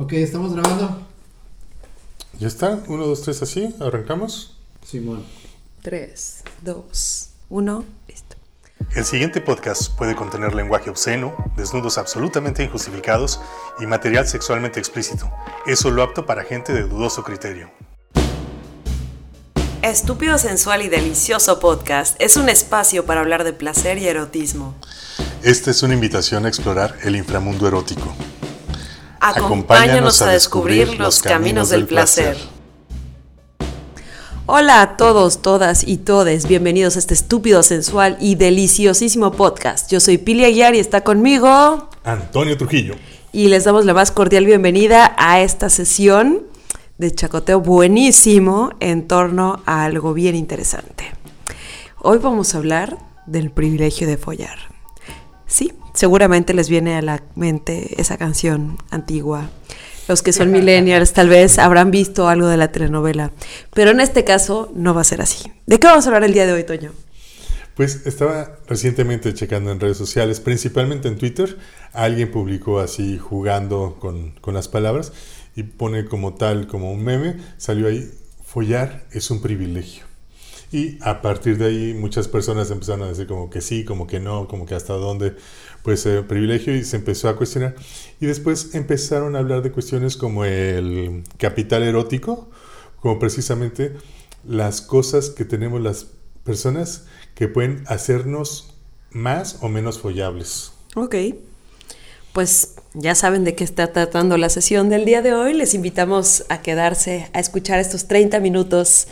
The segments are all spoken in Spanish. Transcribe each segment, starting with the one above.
Ok, estamos grabando. Ya está, uno, dos, tres, así, arrancamos. Simón. 3, 2, 1, listo. El siguiente podcast puede contener lenguaje obsceno, desnudos absolutamente injustificados y material sexualmente explícito. Es solo apto para gente de dudoso criterio. Estúpido Sensual y Delicioso Podcast es un espacio para hablar de placer y erotismo. Esta es una invitación a explorar el inframundo erótico. Acompáñanos a descubrir los caminos del placer. Hola a todos, todas y todes. Bienvenidos a este estúpido, sensual y deliciosísimo podcast. Yo soy Pili Aguiar y está conmigo Antonio Trujillo. y les damos la más cordial bienvenida a esta sesión de chacoteo buenísimo en torno a algo bien interesante. Hoy vamos a hablar del privilegio de follar. Sí, seguramente les viene a la mente esa canción antigua. Los que son millennials tal vez habrán visto algo de la telenovela, pero en este caso no va a ser así. ¿De qué vamos a hablar el día de hoy, Toño? Pues estaba recientemente checando en redes sociales, principalmente en Twitter, alguien publicó así jugando con, con las palabras y pone como tal, como un meme, salió ahí, follar es un privilegio. Y a partir de ahí muchas personas empezaron a decir como que sí, como que no, como que hasta dónde pues el privilegio y se empezó a cuestionar. Y después empezaron a hablar de cuestiones como el capital erótico, como precisamente las cosas que tenemos las personas que pueden hacernos más o menos follables. Ok. Pues ya saben de qué está tratando la sesión del día de hoy. Les invitamos a quedarse a escuchar estos 30 minutos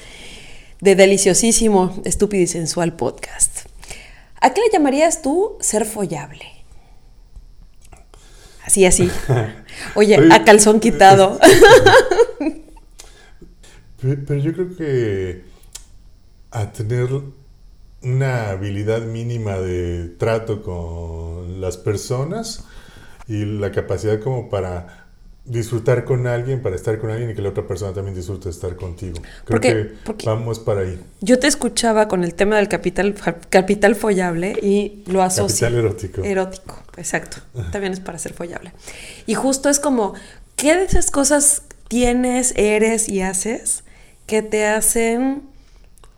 de deliciosísimo, estúpido y sensual podcast. ¿A qué le llamarías tú ser follable? Así, así. Oye, a calzón quitado. Pe- Pero yo creo que a tener una habilidad mínima de trato con las personas y la capacidad como para disfrutar con alguien, para estar con alguien y que la otra persona también disfrute estar contigo. Creo Porque- que porque- vamos para ahí. Yo te escuchaba con el tema del capital, capital follable y lo asocio. Capital erótico. Erótico, exacto. También es para ser follable. Y justo es como, ¿qué de esas cosas tienes, eres y haces que te hacen,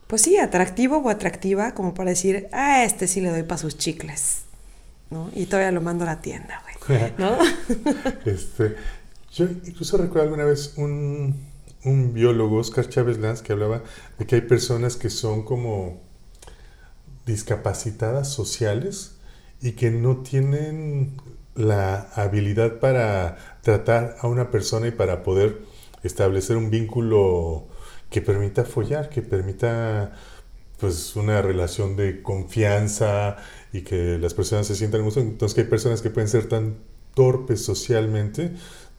pues sí, atractivo o atractiva, como para decir, a este sí le doy para sus chicles, ¿no? Y todavía lo mando a la tienda, güey, ¿no? Este, yo incluso recuerdo alguna vez un, un biólogo, Oscar Chávez Lanz, que hablaba de que hay personas que son como discapacitadas sociales y que no tienen la habilidad para tratar a una persona y para poder establecer un vínculo que permita follar, que permita pues una relación de confianza y que las personas se sientan gusto. Entonces que hay personas que pueden ser tan torpes socialmente,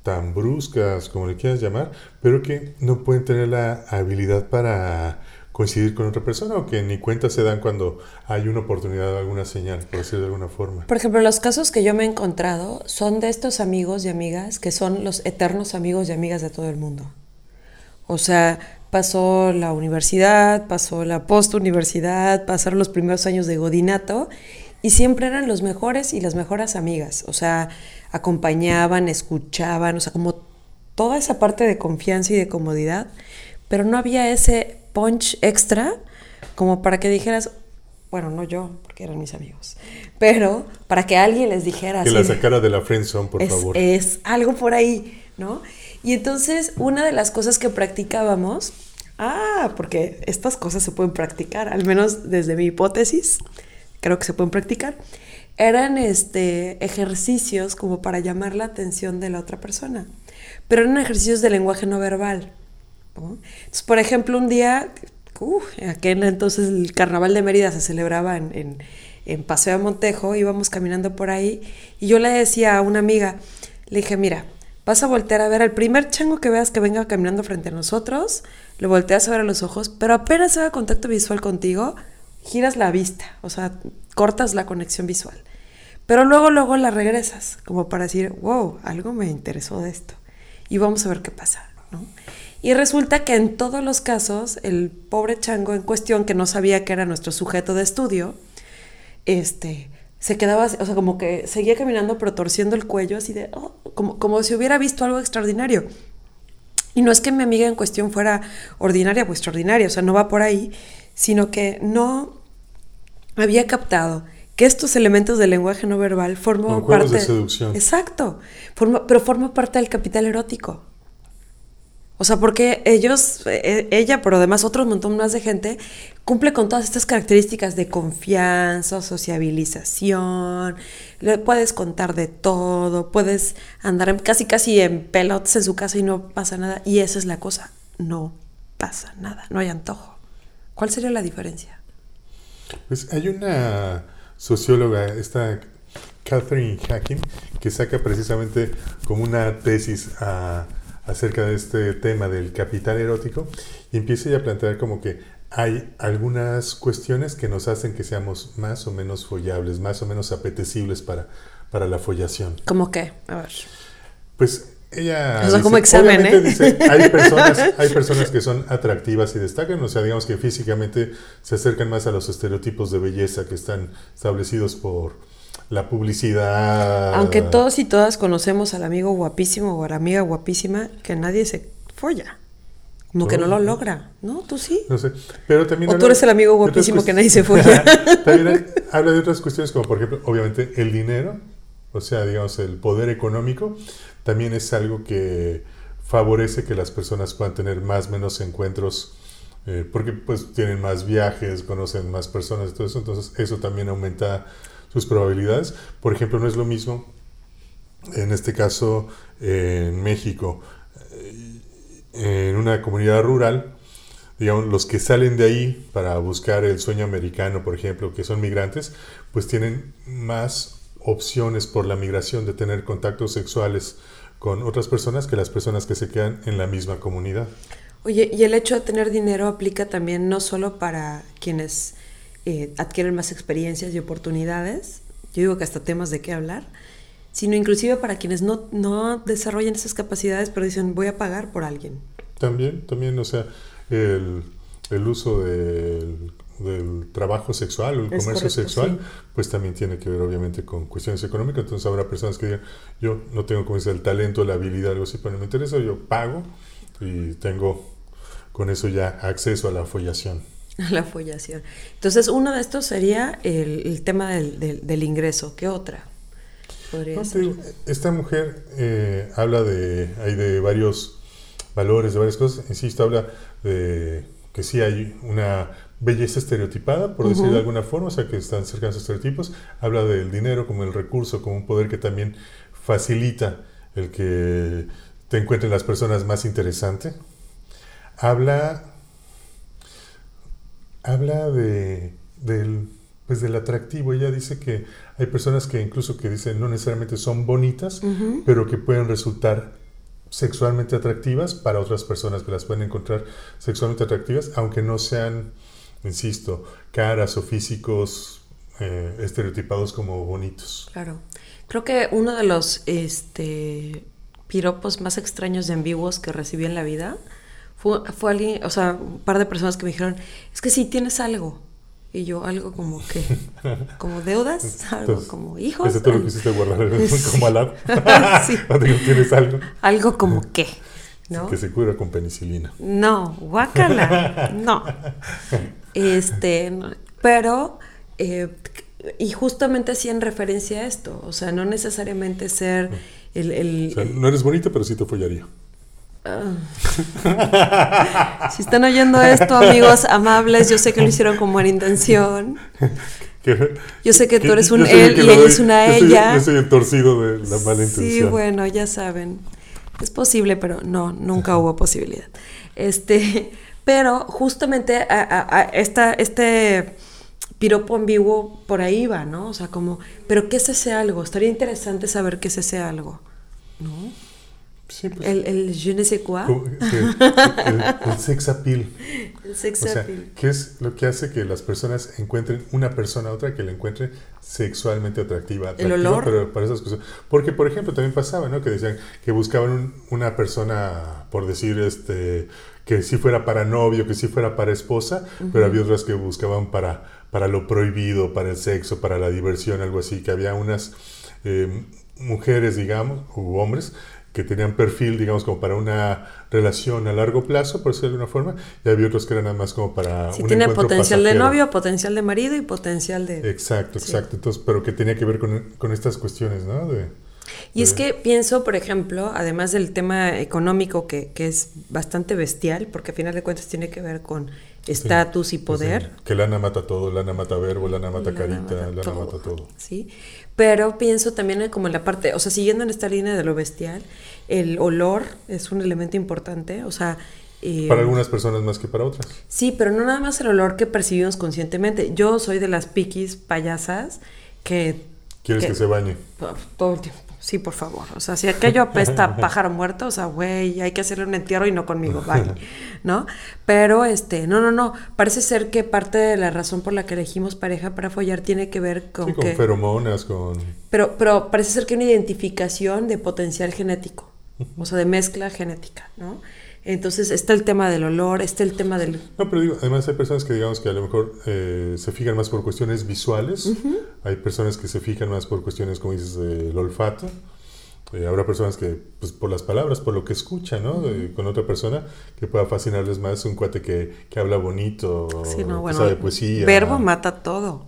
tan bruscas, como le quieras llamar, pero que no pueden tener la habilidad para coincidir con otra persona o que ni cuenta se dan cuando hay una oportunidad o alguna señal, por decirlo de alguna forma. Por ejemplo, los casos que yo me he encontrado son de estos amigos y amigas que son los eternos amigos y amigas de todo el mundo. O sea, pasó la universidad, pasó la postuniversidad, pasaron los primeros años de godinato y siempre eran los mejores y las mejores amigas. O sea, acompañaban, escuchaban, o sea, como toda esa parte de confianza y de comodidad, pero no había ese punch extra como para que dijeras, bueno, no yo, porque eran mis amigos, pero para que alguien les dijera Que así la sacara de la friendzone, por es, favor. es algo por ahí, ¿no? Y entonces una de las cosas que practicábamos, ah, porque estas cosas se pueden practicar, al menos desde mi hipótesis, creo que se pueden practicar, eran este, ejercicios como para llamar la atención de la otra persona, pero eran ejercicios de lenguaje no verbal. ¿no? Entonces, por ejemplo, un día, uh, aquel entonces el carnaval de Mérida se celebraba en, en, en Paseo de Montejo, íbamos caminando por ahí y yo le decía a una amiga, le dije, mira, vas a voltear a ver al primer chango que veas que venga caminando frente a nosotros, le volteas a ver a los ojos, pero apenas haga contacto visual contigo, giras la vista, o sea, cortas la conexión visual. Pero luego, luego la regresas, como para decir, wow, algo me interesó de esto. Y vamos a ver qué pasa, ¿no? Y resulta que en todos los casos, el pobre chango en cuestión, que no sabía que era nuestro sujeto de estudio, este, se quedaba, o sea, como que seguía caminando pero torciendo el cuello así de, oh, como, como si hubiera visto algo extraordinario. Y no es que mi amiga en cuestión fuera ordinaria o extraordinaria, o sea, no va por ahí, sino que no había captado que estos elementos del lenguaje no verbal forman parte de seducción. Exacto, forma, pero forma parte del capital erótico. O sea, porque ellos, eh, ella, pero además otro montón más de gente, cumple con todas estas características de confianza, sociabilización, le puedes contar de todo, puedes andar casi casi en pelotas en su casa y no pasa nada. Y esa es la cosa, no pasa nada, no hay antojo. ¿Cuál sería la diferencia? Pues hay una socióloga, esta Catherine Hacking, que saca precisamente como una tesis acerca de este tema del capital erótico y empieza ya a plantear como que hay algunas cuestiones que nos hacen que seamos más o menos follables, más o menos apetecibles para, para la follación. ¿Cómo qué? A ver. Pues ella o sea, como examen, ¿eh? dice, hay personas, hay personas que son atractivas y destacan, o sea, digamos que físicamente se acercan más a los estereotipos de belleza que están establecidos por la publicidad. Aunque todos y todas conocemos al amigo guapísimo o a la amiga guapísima, que nadie se folla. Como que no lo logra, ¿no? ¿Tú sí? No sé, pero también... O tú eres el amigo guapísimo que nadie se folla. también habla de otras cuestiones como, por ejemplo, obviamente el dinero, o sea, digamos, el poder económico, también es algo que favorece que las personas puedan tener más menos encuentros eh, porque pues tienen más viajes, conocen más personas y todo eso, entonces eso también aumenta sus probabilidades. Por ejemplo, no es lo mismo, en este caso, en México, en una comunidad rural, digamos, los que salen de ahí para buscar el sueño americano, por ejemplo, que son migrantes, pues tienen más opciones por la migración de tener contactos sexuales con otras personas que las personas que se quedan en la misma comunidad. Oye, y el hecho de tener dinero aplica también no solo para quienes eh, adquieren más experiencias y oportunidades, yo digo que hasta temas de qué hablar, sino inclusive para quienes no, no desarrollan esas capacidades, pero dicen voy a pagar por alguien. También, también, o sea, el, el uso del del trabajo sexual o el comercio sexual, pues también tiene que ver obviamente con cuestiones económicas. Entonces habrá personas que digan, yo no tengo como el talento, la habilidad, algo así, pero no me interesa, yo pago y tengo con eso ya acceso a la follación. A la follación. Entonces uno de estos sería el, tema del, del, ingreso. ¿Qué otra? Podría ser? esta mujer eh, habla de, hay de varios valores, de varias cosas. Insisto, habla de que sí hay una belleza estereotipada, por decir de alguna forma, o sea, que están cercanos a estereotipos. Habla del dinero como el recurso, como un poder que también facilita el que te encuentren las personas más interesantes. Habla, habla de, del, pues del atractivo. Ella dice que hay personas que incluso que dicen no necesariamente son bonitas, pero que pueden resultar sexualmente atractivas para otras personas que las pueden encontrar sexualmente atractivas, aunque no sean insisto, caras o físicos eh, estereotipados como bonitos. Claro. Creo que uno de los este, piropos más extraños y ambiguos que recibí en la vida fue, fue alguien, o sea, un par de personas que me dijeron, es que sí tienes algo. Y yo, algo como que, como deudas, algo como hijos. Tú lo quisiste guardar como sí. ¿Tienes algo? Algo como qué. Que se cura con penicilina. No, guácala, no. Este, pero, eh, y justamente hacían referencia a esto, o sea, no necesariamente ser el... el o sea, no eres bonita, pero sí te follaría. Ah. si están oyendo esto, amigos amables, yo sé que lo hicieron con buena intención. Yo sé que tú eres un él y ella es una ella. yo soy el torcido de la mala intención. Sí, bueno, ya saben. Es posible, pero no, nunca hubo posibilidad. Este, pero justamente a, esta, este piropo ambiguo por ahí va, ¿no? O sea, como, ¿pero qué es ese algo? Estaría interesante saber qué es ese algo, ¿no? Sí, pues, el, el je ne sais quoi. el, sex appeal. El sex appeal. ¿Qué es lo que hace que las personas encuentren una persona a otra que la encuentre sexualmente atractiva? el olor. Pero para esas cosas. Porque, por ejemplo, también pasaba, ¿no? Que decían que buscaban una persona, por decir, este que sí fuera para novio, que sí fuera para esposa, pero había otras que buscaban para, para lo prohibido, para el sexo, para la diversión, algo así, que había unas eh, mujeres, digamos, u hombres, que tenían perfil, digamos, como para una relación a largo plazo, por decirlo de alguna forma, y había otros que eran nada más como para sí, tiene potencial de novio, potencial de marido y potencial de... Exacto, exacto. Entonces, pero que tenía que ver con, con estas cuestiones, ¿no? De, y es que pienso, por ejemplo, además del tema económico que, que, es bastante bestial, porque a final de cuentas tiene que ver con estatus y poder. que lana mata todo, lana mata verbo, lana mata carita, lana mata todo. Sí, pero pienso también como en la parte, o sea, siguiendo en esta línea de lo bestial, el olor es un elemento importante, o sea... Eh, para algunas personas más que para otras. Sí, pero no nada más el olor que percibimos conscientemente. Yo soy de las piquis payasas que... ¿Quieres que, se bañe? Todo el tiempo. Sí, por favor. O sea, si aquello apesta pájaro muerto, o sea, güey, hay que hacerle un entierro y no conmigo, bye. ¿No? Pero, este, no, no, no. Parece ser que parte de la razón por la que elegimos pareja para follar tiene que ver con. Sí, con feromonas, con. Pero, pero parece ser que una identificación de potencial genético. O sea, de mezcla genética, ¿no? Entonces está el tema del olor, está el tema del... No, pero digo, además hay personas que digamos que a lo mejor eh, se fijan más por cuestiones visuales, hay personas que se fijan más por cuestiones, como dices, del olfato, eh, habrá personas que, pues por las palabras, por lo que escuchan, ¿no? con otra persona, que pueda fascinarles más un cuate que, que habla bonito, sí, no, bueno, sabe poesía. Verbo mata todo.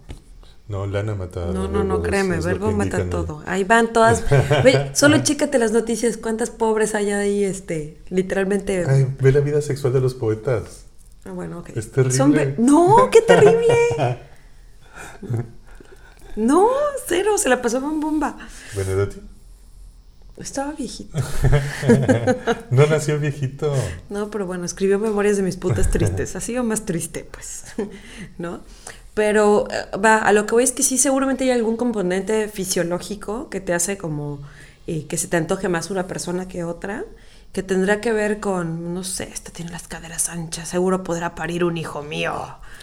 No, lana mata. No, no, no, créeme, verbo mata todo. Ahí van todas. Ve, solo chécate las noticias, cuántas pobres hay ahí, este, literalmente. Ay, ve la vida sexual de los poetas. Ah, bueno, ok. Es terrible. No, qué terrible. no, cero, se la pasó en bomba. Benedetti. Estaba viejito. no nació viejito. No, pero bueno, escribió Memorias de mis putas tristes. Ha sido más triste, pues. ¿No? Pero eh, va, a lo que voy es que sí, seguramente hay algún componente fisiológico que te hace como eh, que se te antoje más una persona que otra, que tendrá que ver con, no sé, esta tiene las caderas anchas, seguro podrá parir un hijo mío.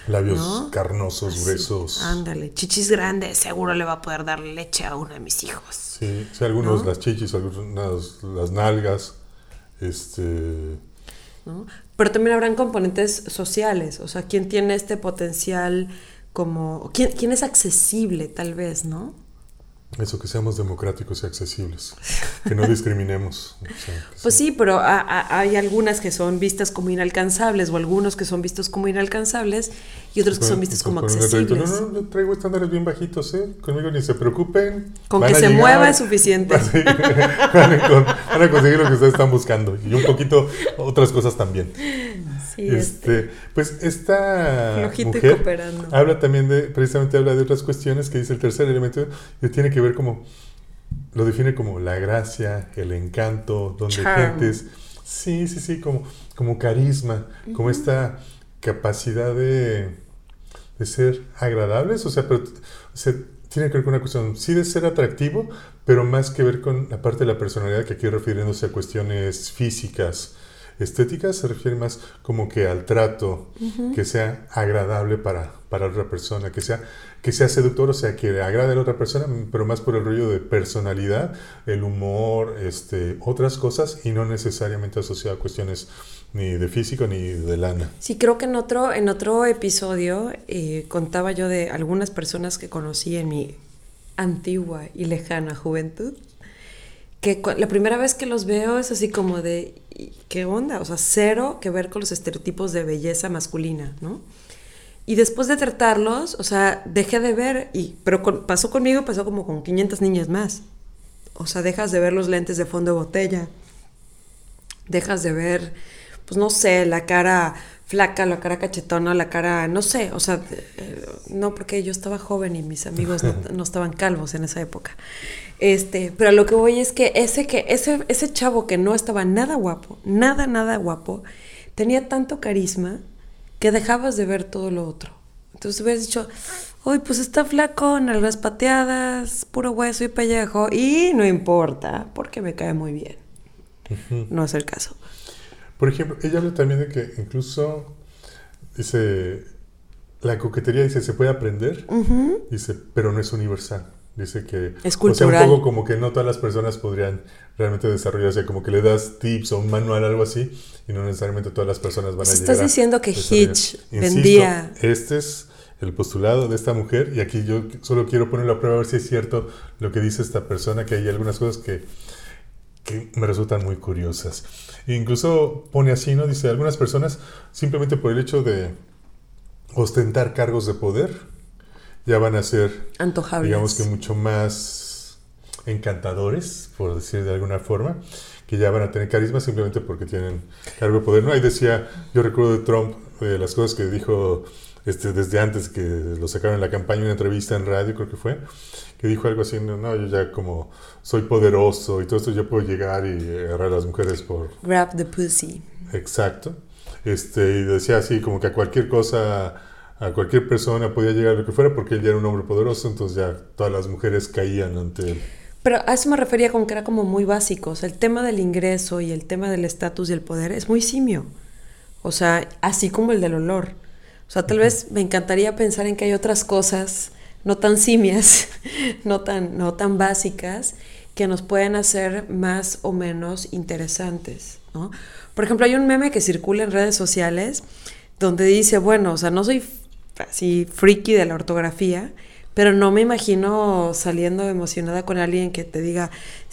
Labios carnosos, gruesos. Ándale, chichis grandes, seguro le va a poder dar leche a uno de mis hijos. Sí, sí algunos las chichis, algunos las nalgas, este... ¿no? Pero también habrán componentes sociales, o sea, quién tiene este potencial como, ¿quién, quién es accesible tal vez, ¿no? Eso, que seamos democráticos y accesibles, que no discriminemos. pues sí, pero hay algunas que son vistas como inalcanzables o algunos que son vistos como inalcanzables y otros que son vistos como accesibles. No, no, yo traigo estándares bien bajitos, ¿eh? Conmigo ni se preocupen. Con que se mueva es suficiente. van, a, conseguir lo que ustedes están buscando y un poquito otras cosas también. Este, este, pues esta mujer habla también de, precisamente habla de otras cuestiones que dice el tercer elemento que tiene que ver como, lo define como la gracia, el encanto, donde gentes, sí, sí, sí, como, como carisma, como esta capacidad de, de, ser agradables, o sea, pero tiene que ver con una cuestión, sí de ser atractivo, pero más que ver con la parte de la personalidad que aquí refiriéndose a cuestiones físicas, estética se refiere más como que al trato, que sea agradable para, para otra persona, que sea, que sea seductor, o sea, que agrade a la otra persona, pero más por el rollo de personalidad, el humor, este, otras cosas, y no necesariamente asociado a cuestiones ni de físico ni de lana. Sí, creo que en otro, en otro episodio eh, contaba yo de algunas personas que conocí en mi antigua y lejana juventud que la primera vez que los veo es así como de, ¿qué onda? O sea, cero que ver con los estereotipos de belleza masculina, ¿no? Y después de tratarlos, o sea, dejé de ver, y, pero pasó conmigo, pasó como con 500 niñas más. O sea, dejas de ver los lentes de fondo de botella, dejas de ver, pues no sé, la cara flaca, la cara cachetona, la cara, no sé, o sea, eh, no porque yo estaba joven y mis amigos no, estaban calvos en esa época. Este, pero lo que voy es que ese que ese ese chavo que no estaba nada guapo, nada nada guapo, tenía tanto carisma que dejabas de ver todo lo otro. Entonces hubieras dicho, uy, pues está flaco, nalgas pateadas, puro hueso y pellejo, y no importa, porque me cae muy bien. No es el caso. Por ejemplo, ella habla también de que incluso, dice, la coquetería, dice, se puede aprender, dice, pero no es universal. Dice que... Es cultural. O sea, un poco como que no todas las personas podrían realmente desarrollarse, como que le das tips o un manual, algo así, y no necesariamente todas las personas van a llegar Estás diciendo que Hitch vendía... Este es el postulado de esta mujer y aquí yo solo quiero ponerlo a prueba a ver si es cierto lo que dice esta persona, que hay algunas cosas que, que me resultan muy curiosas. E incluso pone así, ¿no? Dice, algunas personas simplemente por el hecho de ostentar cargos de poder ya van a ser, Antojables. digamos que mucho más encantadores, por decir de alguna forma, que ya van a tener carisma simplemente porque tienen cargo de poder. ¿no? Ahí decía, yo recuerdo de Trump, de las cosas que dijo este, desde antes que lo sacaron en la campaña, una entrevista en radio, creo que fue, que dijo algo así, no, yo ya como soy poderoso y todo esto, yo puedo llegar y agarrar a las mujeres por... Grab the pussy. Exacto. Este, y decía así, como que a cualquier cosa, a cualquier persona podía llegar lo que fuera porque él ya era un hombre poderoso, entonces ya todas las mujeres caían ante él. Pero a eso me refería con que era como muy básico. O sea, el tema del ingreso y el tema del estatus y el poder es muy simio. O sea, así como el del olor. O sea, tal vez me encantaría pensar en que hay otras cosas no tan simias, no tan, no tan básicas, que nos pueden hacer más o menos interesantes, ¿no? Por ejemplo, hay un meme que circula en redes sociales donde dice, bueno, o sea, no soy así friki de la ortografía, pero no me imagino saliendo emocionada con alguien que te diga,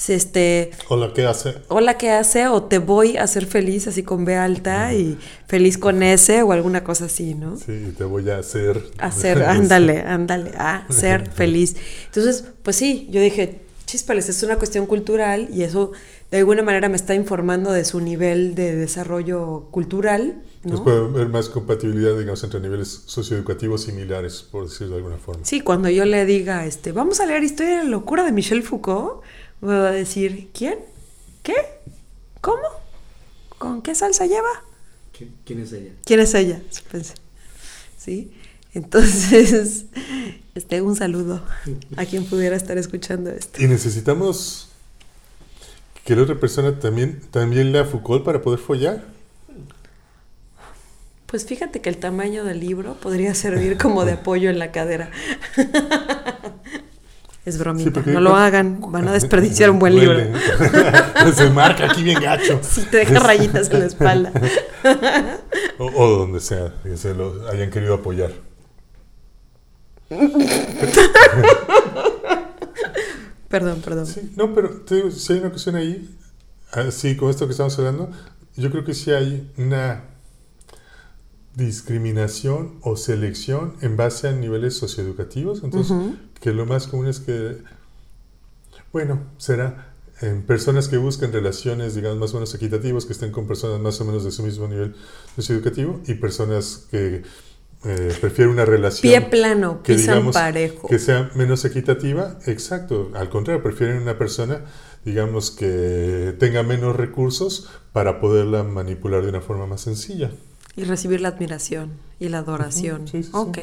este... Hola, ¿qué hace? Hola, ¿qué hace? O te voy a hacer feliz, así con B alta y feliz con S o alguna cosa así, ¿no? Sí, te voy a hacer... Hacer, ándale, ándale, a ser feliz. Entonces, pues sí, yo dije, chispales, es una cuestión cultural y eso de alguna manera me está informando de su nivel de desarrollo cultural. ¿no? Pues puede haber más compatibilidad, digamos, entre niveles socioeducativos similares, por decirlo de alguna forma. Sí, cuando yo le diga, este, vamos a leer Historia de la Locura de Michel Foucault, me va a decir, ¿quién? ¿Qué? ¿Cómo? ¿Con qué salsa lleva? ¿Quién es ella? ¿Quién es ella? Pensé. ¿Sí? Entonces, este, un saludo a quien pudiera estar escuchando esto. Y necesitamos que la otra persona también, también lea Foucault para poder follar. Pues fíjate que el tamaño del libro podría servir como de apoyo en la cadera. Es bromita, porque- no lo hagan, van a desperdiciar un buen libro. Se marca aquí bien gacho. Si te deja rayitas en la espalda. O, o donde sea, que se lo hayan querido apoyar. Perdón, perdón. Sí, no, pero te digo, si hay una cuestión ahí, así con esto que estamos hablando, yo creo que sí hay una discriminación o selección en base a niveles socioeducativos. Entonces, que lo más común es que, bueno, será en personas que buscan relaciones, digamos, más o menos equitativas, que estén con personas más o menos de su mismo nivel socioeducativo, y personas que eh, una relación Pie plano, que digamos parejo. que sea menos equitativa, exacto, al contrario, prefieren una persona, digamos, que tenga menos recursos para poderla manipular de una forma más sencilla. Y recibir la admiración y la adoración. Ujú, sí, sí, sí. ok.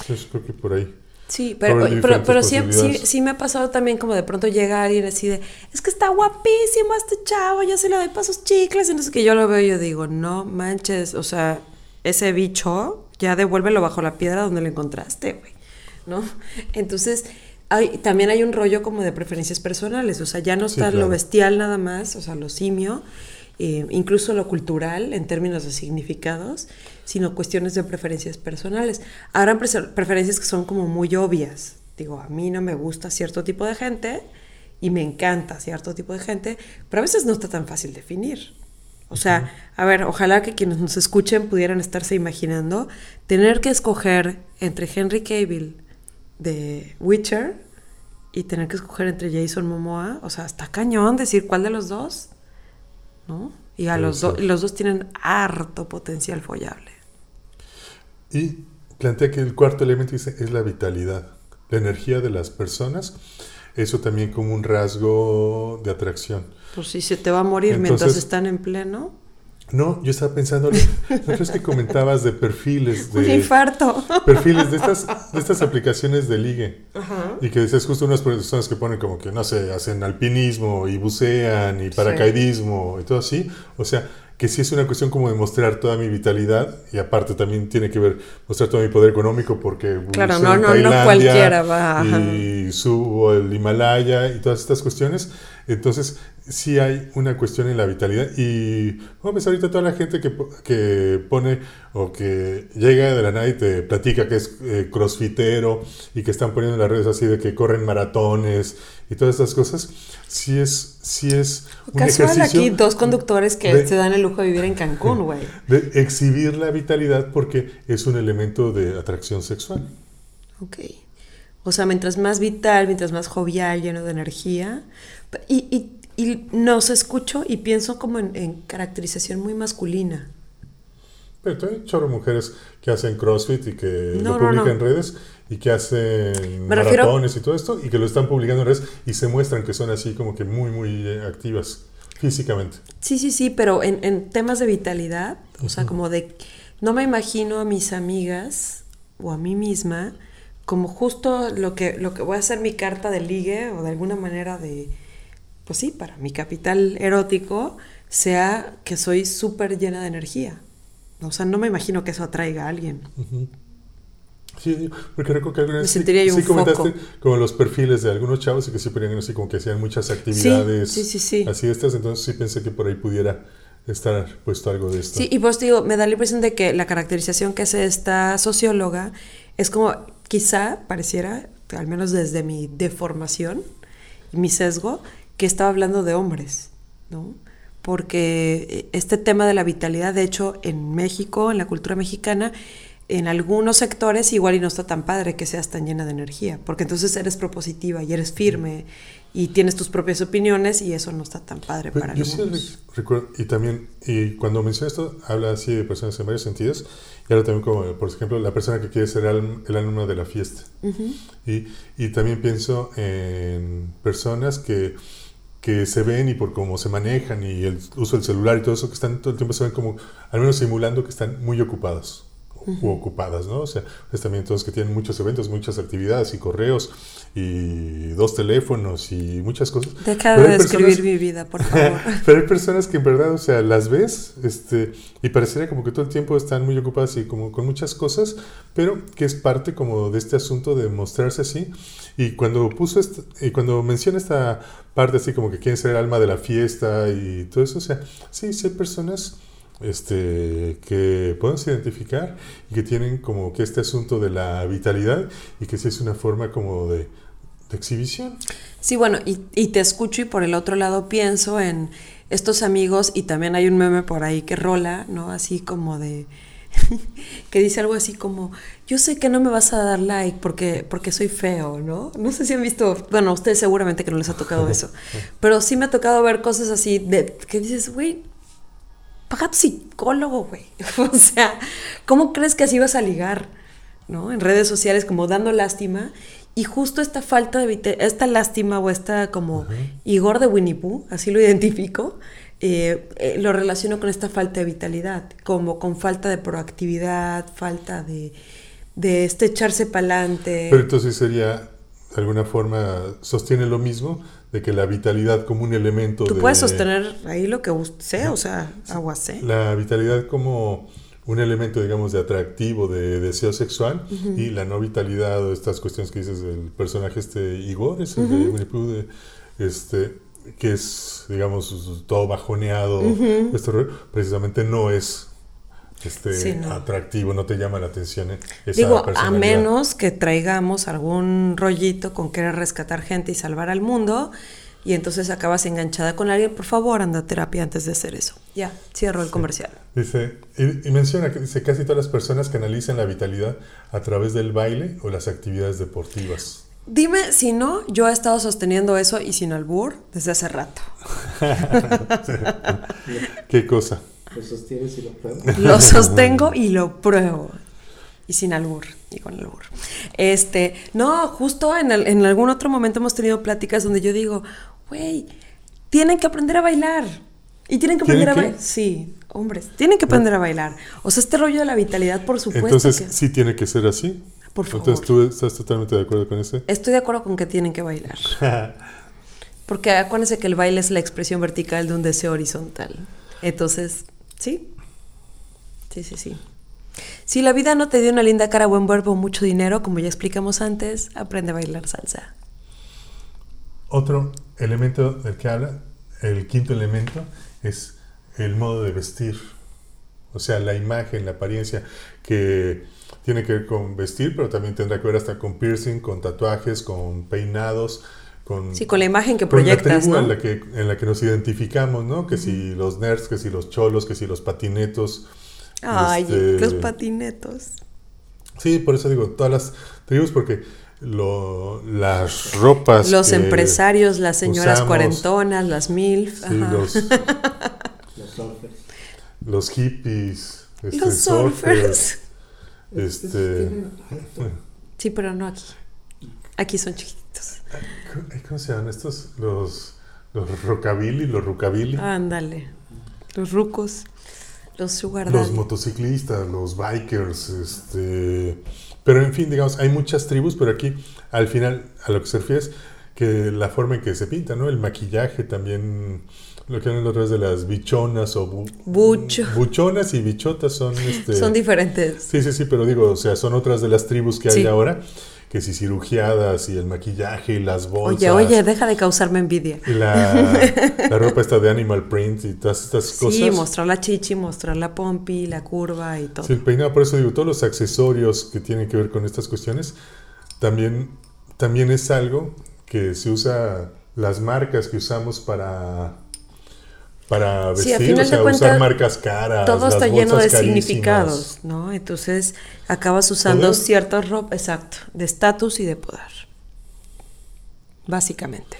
Entonces creo que por ahí. Sí, pero, pero, pero sí, sí, sí me ha pasado también como de pronto llega alguien así de, es que está guapísimo este chavo, yo se le doy pasos chicles, entonces que yo lo veo y yo digo, no manches, o sea, ese bicho, ya devuélvelo bajo la piedra donde lo encontraste, güey, ¿no? Entonces, hay, también hay un rollo como de preferencias personales, o sea, ya no Sí, está claro. lo bestial nada más, o sea, lo simio, eh, incluso lo cultural en términos de significados, sino cuestiones de preferencias personales. Habrán preferencias que son como muy obvias. Digo, a mí no me gusta cierto tipo de gente y me encanta cierto tipo de gente, pero a veces no está tan fácil definir. O sea, a ver, ojalá que quienes nos escuchen pudieran estarse imaginando tener que escoger entre Henry Cavill de Witcher y tener que escoger entre Jason Momoa. O sea, está cañón decir cuál de los dos, ¿no? Y a los, dos ser. los dos tienen harto potencial follable. Y plantea que el cuarto elemento dice, es la vitalidad, la energía de las personas, eso también como un rasgo de atracción. Pues si se te va a morir mientras están en pleno. No, yo estaba pensando, ¿no crees que comentabas de perfiles Un de infarto. perfiles de estas, de estas aplicaciones de ligue? Ajá. Y que decías justo unas personas que ponen como que, no sé, hacen alpinismo y bucean y paracaidismo y todo así. O sea, que sí es una cuestión como de mostrar toda mi vitalidad y aparte también tiene que ver mostrar todo mi poder económico porque Claro, no, no, no cualquiera va. Y subo el Himalaya y todas estas cuestiones. Entonces, sí hay una cuestión en la vitalidad y vamos ahorita toda la gente que, que pone o que llega de la nada y te platica que es eh, crossfitero y que están poniendo en las redes así de que corren maratones y todas estas cosas, sí es, sí es un Casual aquí dos conductores que se dan el lujo de vivir en Cancún, güey. De exhibir la vitalidad porque es un elemento de atracción sexual. Ok. O sea, mientras más vital, mientras más jovial, lleno de energía. Y, y y nos escucho y pienso como en, caracterización muy masculina. Pero hay chorro mujeres que hacen CrossFit y que lo publican en redes y que hacen maratones y todo esto y que lo están publicando en redes y se muestran que son así como que muy, muy eh, activas físicamente. Sí, sí, sí, pero en, temas de vitalidad, o sea, como de, no me imagino a mis amigas o a mí misma como justo lo que, lo que voy a hacer mi carta de ligue o de alguna manera de pues sí, para mi capital erótico, sea que soy súper llena de energía. O sea, no me imagino que eso atraiga a alguien. Sí, porque recuerdo que alguna vez sí, comentaste como los perfiles de algunos chavos y que sí ponían así como que hacían muchas actividades sí, sí, sí, así estas, entonces sí pensé que por ahí pudiera estar puesto algo de esto. Sí, y pues digo, me da la impresión de que la caracterización que hace esta socióloga es como, quizá pareciera, al menos desde mi deformación y mi sesgo, que estaba hablando de hombres, ¿no? Porque eh, este tema de la vitalidad, de hecho, en México, en la cultura mexicana, en algunos sectores igual y no está tan padre que seas tan llena de energía, porque entonces eres propositiva y eres firme y tienes tus propias opiniones y eso no está tan padre para Yo sí recuerdo, y también, y cuando menciona esto, habla así de personas en varios sentidos, y habla también como, por ejemplo, la persona que quiere ser el, el alma de la fiesta. y, y también pienso en personas que que se ven y por cómo se manejan y el uso del celular y todo eso, que están todo el tiempo se ven como, al menos simulando que están muy ocupados o ocupadas, ¿no? O sea, es también todos que tienen muchos eventos, muchas actividades y correos y dos teléfonos y muchas cosas. Deja de describir mi vida, por favor. pero hay personas que en verdad, o sea, las ves este, y parecería como que todo el tiempo están muy ocupadas y como con muchas cosas, pero que es parte como de este asunto de mostrarse así. Y cuando puso y cuando menciona esta parte así como que quieren ser el alma de la fiesta y todo eso, o sea, sí, sí hay personas este, que podemos identificar y que tienen como que este asunto de la vitalidad y que sí es una forma como de, exhibición. Sí, bueno, y, y, te escucho y por el otro lado pienso en estos amigos y también hay un meme por ahí que rola, ¿no? Así como de... que dice algo así como, yo sé que no me vas a dar like porque, porque soy feo, ¿no? No sé si han visto, bueno, a ustedes seguramente que no les ha tocado eso, pero sí me ha tocado ver cosas así de que dices, güey, paga tu psicólogo, güey. o sea, ¿cómo crees que así vas a ligar? ¿No? En redes sociales como dando lástima. Y justo esta falta de esta lástima o esta como Igor de Winnie Pooh, así lo identifico, eh, eh, lo relaciono con esta falta de vitalidad, como con falta de proactividad, falta de, de este echarse para adelante. Pero entonces sería, de alguna forma, sostiene lo mismo, de que la vitalidad como un elemento Tú puedes sostener ahí lo que sea, o sea, agua sé. La vitalidad como un elemento, digamos, de atractivo, de deseo sexual, y la no vitalidad o estas cuestiones que dices del personaje este Igor, ese de Winnie Pooh, este, que es, digamos, todo bajoneado, precisamente no es este, atractivo, no te llama la atención. Digo, a menos que traigamos algún rollito con querer rescatar gente y salvar al mundo, y entonces acabas enganchada con alguien, por favor, anda a terapia antes de hacer eso. Ya, cierro el comercial. Dice, y, menciona que dice, casi todas las personas canalizan la vitalidad a través del baile o las actividades deportivas. Dime si no, yo he estado sosteniendo eso y sin albur desde hace rato. ¿Qué cosa? Lo sostienes y lo pruebo. Lo sostengo y lo pruebo. Y sin albur, y con albur. Este, no, justo en, en algún otro momento hemos tenido pláticas donde yo digo, güey, tienen que aprender a bailar. Y tienen que aprender a bailar. Sí, hombres, tienen que aprender a bailar. O sea, este rollo de la vitalidad, por supuesto. Entonces, sí tiene que ser así. Por favor. Entonces, ¿tú estás totalmente de acuerdo con eso? Estoy de acuerdo con que tienen que bailar. Porque acuérdense que el baile es la expresión vertical de un deseo horizontal. Entonces, Sí, sí, sí, sí. Si la vida no te dio una linda cara, buen verbo, mucho dinero, como ya explicamos antes, aprende a bailar salsa. Otro elemento del que habla, el quinto elemento, es el modo de vestir. O sea, la imagen, la apariencia que tiene que ver con vestir, pero también tendrá que ver hasta con piercing, con tatuajes, con peinados, con... Sí, con la imagen que con la proyectas, tribu ¿no? en, la que, en la que nos identificamos, ¿no? Que si los nerds, que si los cholos, que si los patinetos. Ay, este, los patinetos. Sí, por eso digo, todas las tribus, porque lo, las ropas. Los que empresarios, las señoras usamos, cuarentonas, las MILF. sí, ajá. los, Los surfers. los hippies. este, Los surfers. Este. Sí, pero no aquí. Aquí son chiquitos. ¿Cómo se llaman estos? Los, los rockabilly, los rucabilly. Ándale. Los rucos. Los sugar Los motociclistas, los bikers, este... Pero en fin, digamos, hay muchas tribus, pero aquí al final a lo que se refiere es que la forma en que se pinta, ¿no? El maquillaje también, lo que hablan otras de las bichonas o... bu- Bucho. Buchonas y bichotas son... Este, Son diferentes. Sí, sí, sí, pero digo, o sea, son otras de las tribus que hay Sí. ahora, que si cirugiadas y el maquillaje y las bolsas. Oye, oye, deja de causarme envidia. y la, la ropa esta de animal print y todas estas cosas. Sí, mostrar la chichi, mostrar la pompi, la curva y todo. Sí, el peinado, por eso digo, todos los accesorios que tienen que ver con estas cuestiones, también, también es algo que se usa, las marcas que usamos para, para Sí, a vestir, final o sea, de usar cuentas, marcas caras. Todo está lleno de carísimas. significados, ¿no? Entonces acabas usando ciertos ropa, exacto, de estatus y de poder. Básicamente.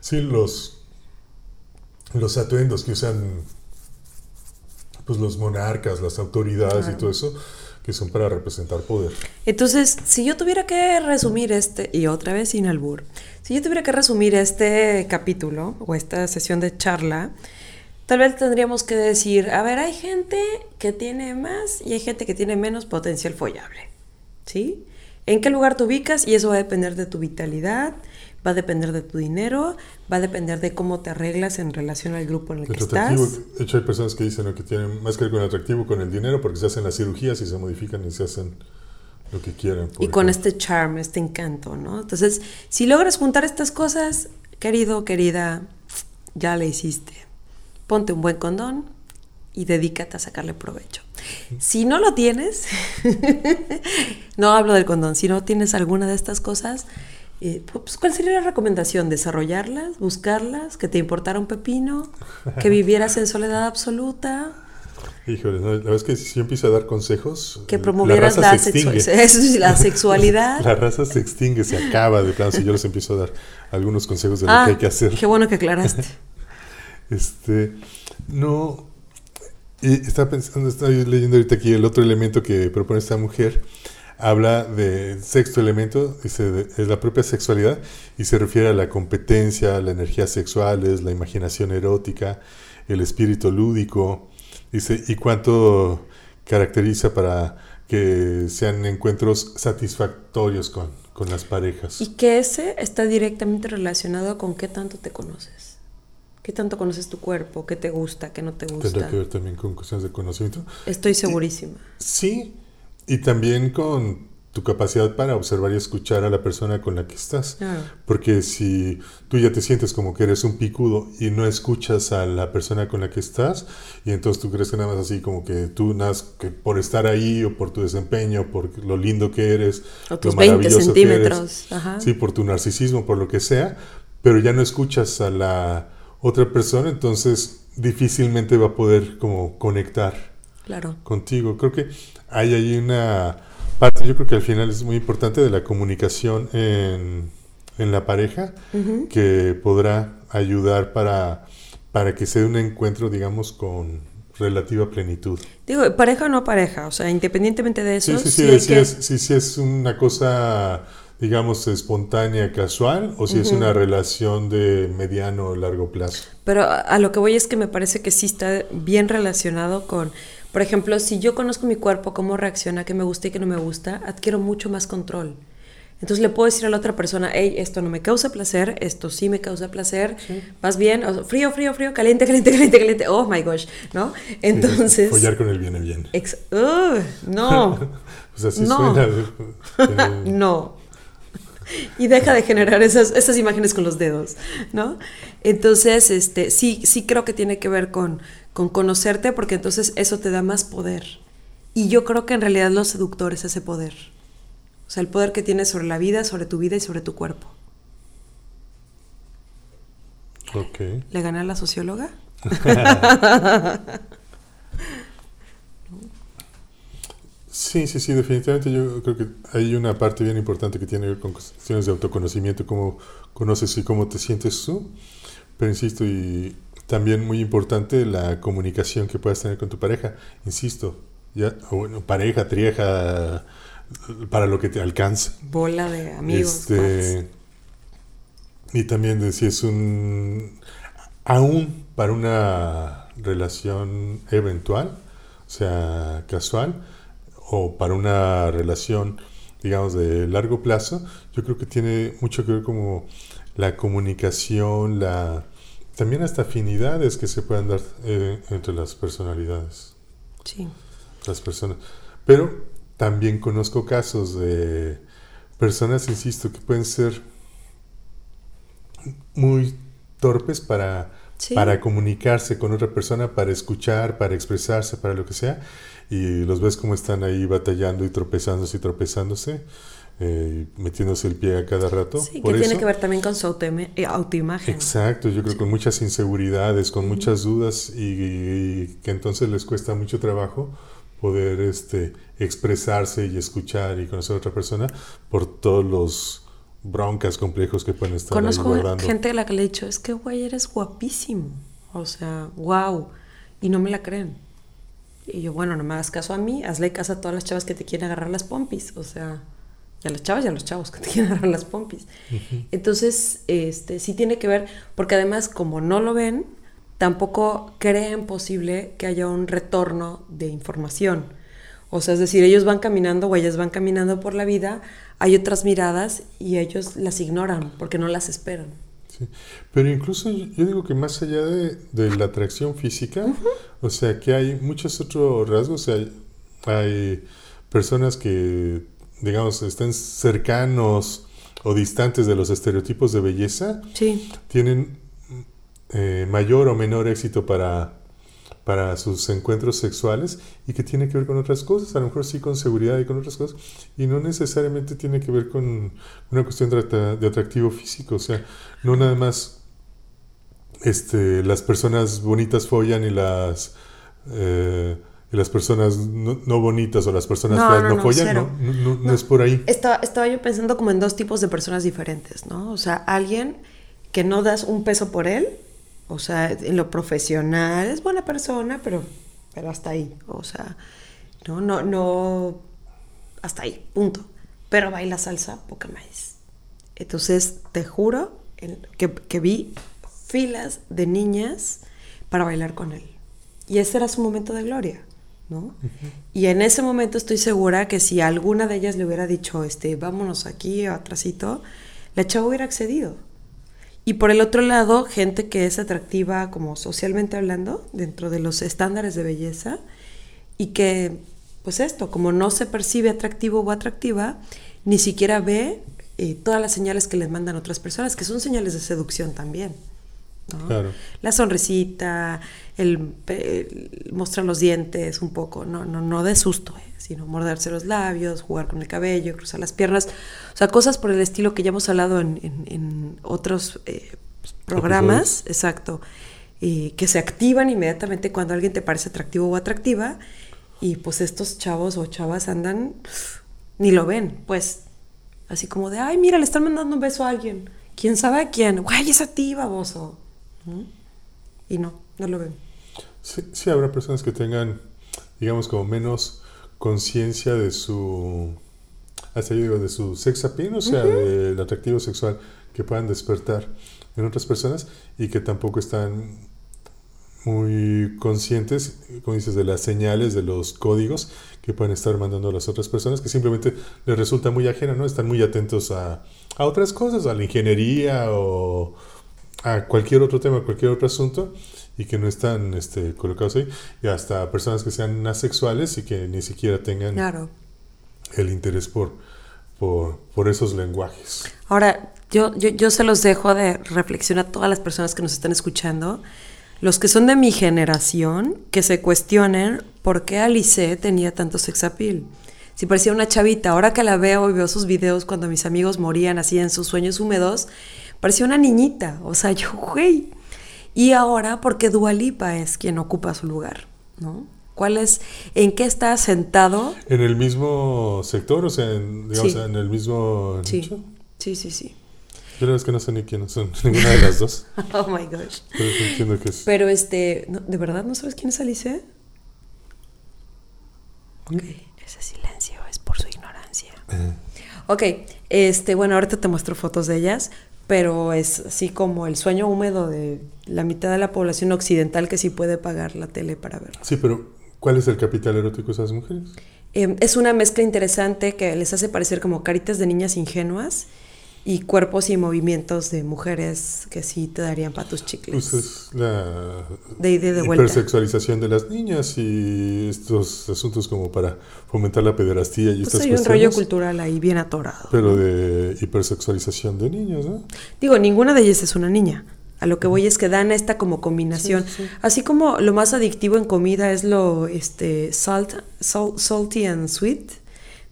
Sí, los, los atuendos que usan pues los monarcas, las autoridades y todo eso, son para representar poder. Entonces, si yo tuviera que resumir este, y otra vez sin albur, si yo tuviera que resumir este capítulo o esta sesión de charla, tal vez tendríamos que decir, a ver, hay gente que tiene más y hay gente que tiene menos potencial follable, ¿sí? ¿En qué lugar te ubicas? Y eso va a depender de tu vitalidad, va a depender de tu dinero, va a depender de cómo te arreglas en relación al grupo en el que El estás. atractivo, de hecho hay personas que dicen que tienen más que ver con el atractivo con el dinero porque se hacen las cirugías y se modifican y se hacen lo que quieran. Y con ejemplo. este charm, este encanto, ¿no? Entonces, si logras juntar estas cosas, querido, querida, ya le hiciste. Ponte un buen condón y dedícate a sacarle provecho. Si no lo tienes, no hablo del condón, si no tienes alguna de estas cosas, eh, pues, ¿cuál sería la recomendación? ¿Desarrollarlas? ¿Buscarlas? ¿Que te importara un pepino? ¿Que vivieras en soledad absoluta? Híjole, no, la verdad es que si yo empiezo a dar consejos, ¿Que la promovieras la, se sexualidad? La raza se extingue, se acaba de plano si yo les empiezo a dar algunos consejos de lo Ah, que hay que hacer. qué bueno que aclaraste. Este, no. Y estaba pensando, estaba leyendo ahorita aquí el otro elemento que propone esta mujer. Habla de sexto elemento, dice, es la propia sexualidad y se refiere a la competencia, la energía sexuales, la imaginación erótica, el espíritu lúdico. Dice, y cuánto caracteriza para que sean encuentros satisfactorios con, con las parejas. Y que ese está directamente relacionado con qué tanto te conoces. ¿Qué tanto conoces tu cuerpo? ¿Qué te gusta? ¿Qué no te gusta? Tendrá que ver también con cuestiones de conocimiento. Estoy segurísima. Sí, y también con tu capacidad para observar y escuchar a la persona con la que estás. Claro. Porque si tú ya te sientes como que eres un picudo y no escuchas a la persona con la que estás, y entonces tú crees que nada más así como que tú más que por estar ahí o por tu desempeño, por lo lindo que eres, O lo tus 20 maravilloso que eres, centímetros. Ajá. sí, por tu narcisismo, por lo que sea, pero ya no escuchas a la otra persona, entonces difícilmente va a poder como conectar Claro. contigo. Creo que hay ahí una parte, yo creo que al final es muy importante de la comunicación en, en la pareja, que podrá ayudar para, para que sea un encuentro, digamos, con relativa plenitud. Digo, pareja o no pareja, o sea, independientemente de eso, Sí, sí, sí sí, si, que- es, si, si es una cosa, digamos, espontánea, casual, o si es una relación de mediano o largo plazo. Pero a, a lo que voy es que me parece que sí está bien relacionado con, por ejemplo, si yo conozco mi cuerpo, cómo reacciona, qué me gusta y qué no me gusta, adquiero mucho más control. Entonces le puedo decir a la otra persona, hey, esto no me causa placer, esto sí me causa placer, vas bien, O sea, frío, frío, frío, caliente, caliente, caliente, caliente, oh my gosh, ¿no? Entonces... Follar con el bien. ex- ¡Ugh! no, Pues así No. suena. no. y deja de generar esas, esas imágenes con los dedos, ¿no? Entonces, este, sí, sí creo que tiene que ver con, con conocerte, porque entonces eso te da más poder. Y yo creo que en realidad lo seductor es ese poder. O sea, el poder que tienes sobre la vida, sobre tu vida y sobre tu cuerpo. Ok. ¿Le gané a la socióloga? Sí, sí, sí, definitivamente yo creo que hay una parte bien importante que tiene que ver con cuestiones de autoconocimiento, cómo conoces y cómo te sientes tú. Pero insisto, y también muy importante la comunicación que puedas tener con tu pareja. Insisto, ya, bueno, pareja, trieja, para lo que te alcance. Bola de amigos. Este, y también de si es un, aún para una relación eventual, o sea, casual, o para una relación, digamos, de largo plazo, yo creo que tiene mucho que ver como la comunicación, la también hasta afinidades que se puedan dar eh, entre las personalidades. Sí. Las personas. Pero también conozco casos de personas, insisto, que pueden ser muy torpes para, Sí. para comunicarse con otra persona, para escuchar, para expresarse, para lo que sea, y los ves como están ahí batallando y tropezándose y tropezándose, eh, metiéndose el pie a cada rato. Sí, Por que tiene que ver también con su eh, autoimagen. Exacto, yo creo con muchas inseguridades, con muchas dudas y, y que entonces les cuesta mucho trabajo poder este, expresarse y escuchar y conocer a otra persona por todos los broncas complejos que pueden estar Conozco gente a la que le he dicho, es que güey, eres guapísimo. O sea, wow. Y no me la creen. Y yo, bueno, no me hagas caso a mí, hazle caso a todas las chavas que te quieren agarrar las pompis. O sea, y a las chavas y a los chavos que te quieren agarrar las pompis. Entonces, este, sí tiene que ver, porque además, como no lo ven, tampoco creen posible que haya un retorno de información. O sea, es decir, ellos van caminando o ellas van caminando por la vida, hay otras miradas y ellos las ignoran porque no las esperan. Sí. Pero incluso yo digo que más allá de, de la atracción física, o sea, que hay muchos otros rasgos, o sea, hay personas que, digamos, están cercanos o distantes de los estereotipos de belleza, Sí, tienen eh, mayor o menor éxito para, para sus encuentros sexuales y que tiene que ver con otras cosas, a lo mejor sí con seguridad y con otras cosas, y no necesariamente tiene que ver con una cuestión de atractivo físico, o sea, no nada más este, las personas bonitas follan y las... eh, y las personas no, no bonitas o las personas No, feas no, no, no, follan, no, no- no- no No. es por ahí. estaba, estaba yo pensando como en dos tipos de personas diferentes, ¿no? O sea, alguien que no das un peso por él, o sea, en lo profesional, es buena persona, pero, pero hasta ahí, o sea, no, no, no, hasta ahí, punto. Pero baila salsa, poca más. Entonces, te juro que vi filas de niñas para bailar con él. Y ese era su momento de gloria, ¿no? Y en ese momento estoy segura que si alguna de ellas le hubiera dicho, este, vámonos aquí atrásito, la chava hubiera accedido. Y por el otro lado, gente que es atractiva como socialmente hablando, dentro de los estándares de belleza, y que, pues esto, como no se percibe atractivo o atractiva, ni siquiera ve eh, todas las señales que les mandan otras personas, que son señales de seducción también. ¿No? Claro. La sonrisita, el, el mostrar los dientes un poco, no, no, no de susto, eh, sino morderse los labios, jugar con el cabello, cruzar las piernas, o sea, cosas por el estilo que ya hemos hablado en, en- en otros eh, programas, exacto, y que se activan inmediatamente cuando alguien te parece atractivo o atractiva, y pues estos chavos o chavas andan, ni lo ven, pues, así como de, ay, mira, le están mandando un beso a alguien, quién sabe a quién, güey, es a ti, baboso. ¿Mm? Y no, no lo ven. Sí, sí habrá personas que tengan, digamos, como menos conciencia de su, hasta yo digo, de su sex appeal, o sea, del atractivo sexual que puedan despertar en otras personas y que tampoco están muy conscientes, como dices, de las señales, de los códigos que pueden estar mandando a las otras personas, que simplemente les resulta muy ajena, ¿no? Están muy atentos a, a otras cosas, a la ingeniería o a cualquier otro tema, cualquier otro asunto, y que no están este, colocados ahí, y hasta personas que sean asexuales y que ni siquiera tengan Claro. el interés por, por, por esos lenguajes. Ahora, yo, yo, yo se los dejo de reflexión a todas las personas que nos están escuchando. Los que son de mi generación, que se cuestionen por qué Alice tenía tanto sex appeal. Si parecía una chavita, ahora que la veo y veo sus videos cuando mis amigos morían así en sus sueños húmedos, parecía una niñita. O sea, yo, güey. Y ahora porque Dualipa es quien ocupa su lugar, ¿no? ¿Cuál es, en qué está sentado? En el mismo sector, o sea, en, digamos, Sí. en el mismo Sí, nicho. sí, sí, sí. Yo la verdad es que no sé ni quiénes son, ninguna de las dos. Oh my gosh. Pero entiendo que es. Pero este, no, ¿de verdad no sabes quién es Alice? Ok, ese silencio es por su ignorancia. Eh, Ok, este, bueno, ahorita te muestro fotos de ellas, pero es así como el sueño húmedo de la mitad de la población occidental que sí puede pagar la tele para verlo. sí, pero ¿cuál es el capital erótico de esas mujeres? Eh, es una mezcla interesante que les hace parecer como caritas de niñas ingenuas y cuerpos y movimientos de mujeres que sí te darían para tus chicles. Pues es la De de vuelta. hipersexualización de las niñas y estos asuntos como para fomentar la pederastía y Pues estas hay un cuestiones. rollo cultural ahí bien atorado. Pero de hipersexualización de niños, ¿no? Digo, ninguna de ellas es una niña. A lo que voy es que dan esta como combinación. Sí, sí. Así como lo más adictivo en comida es lo este salt, sal- salty and sweet,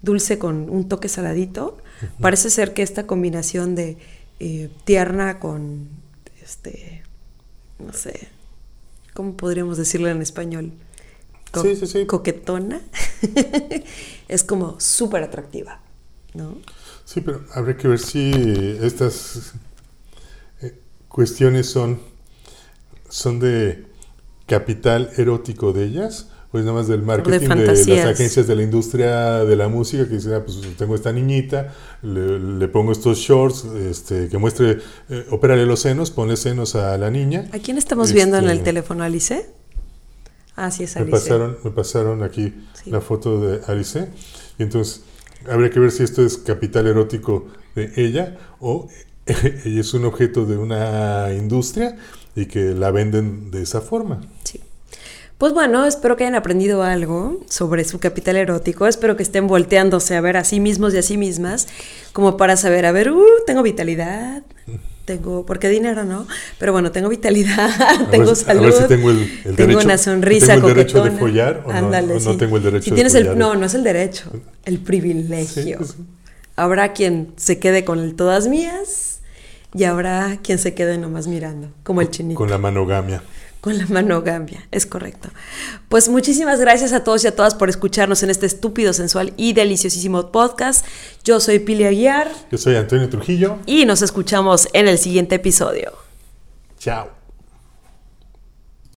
dulce con un toque saladito. Parece ser que esta combinación de eh, tierna con este no sé, ¿cómo podríamos decirlo en español? Co- Sí, sí, sí. Coquetona. es como súper atractiva, ¿no? Sí, pero habría que ver si estas eh, cuestiones son, son de capital erótico de ellas o es nada más del marketing de, las agencias de la industria de la música que dicen, ah, pues tengo esta niñita, le, le pongo estos shorts, este, que muestre, eh, opérale los senos, ponle senos a la niña. ¿A quién estamos viendo en el Este, teléfono, Alice? Ah, sí, es Me Alice. pasaron, me pasaron aquí Sí. la foto de Alice y entonces habría que ver si esto es capital erótico de ella o ella es un objeto de una industria y que la venden de esa forma. Sí. Pues bueno, espero que hayan aprendido algo sobre su capital erótico. Espero que estén volteándose a ver a sí mismos y a sí mismas, como para saber, a ver, uh, tengo vitalidad, tengo, porque dinero no, pero bueno, tengo vitalidad, tengo ver si- a ver salud, si tengo el- el tengo derecho- una sonrisa ¿tengo el derecho de follar o no- no tengo el derecho Si de tienes el- follar? no, no es el derecho, el privilegio. Sí, sí. Habrá quien se quede con el todas mías y habrá quien se quede nomás mirando, como el chinito. Con la manogamia. Con la manogamia, es correcto. Pues muchísimas gracias a todos y a todas por escucharnos en este estúpido, sensual y deliciosísimo podcast. Yo soy Pili Aguiar Yo soy Antonio Trujillo. y nos escuchamos en el siguiente episodio. Chao.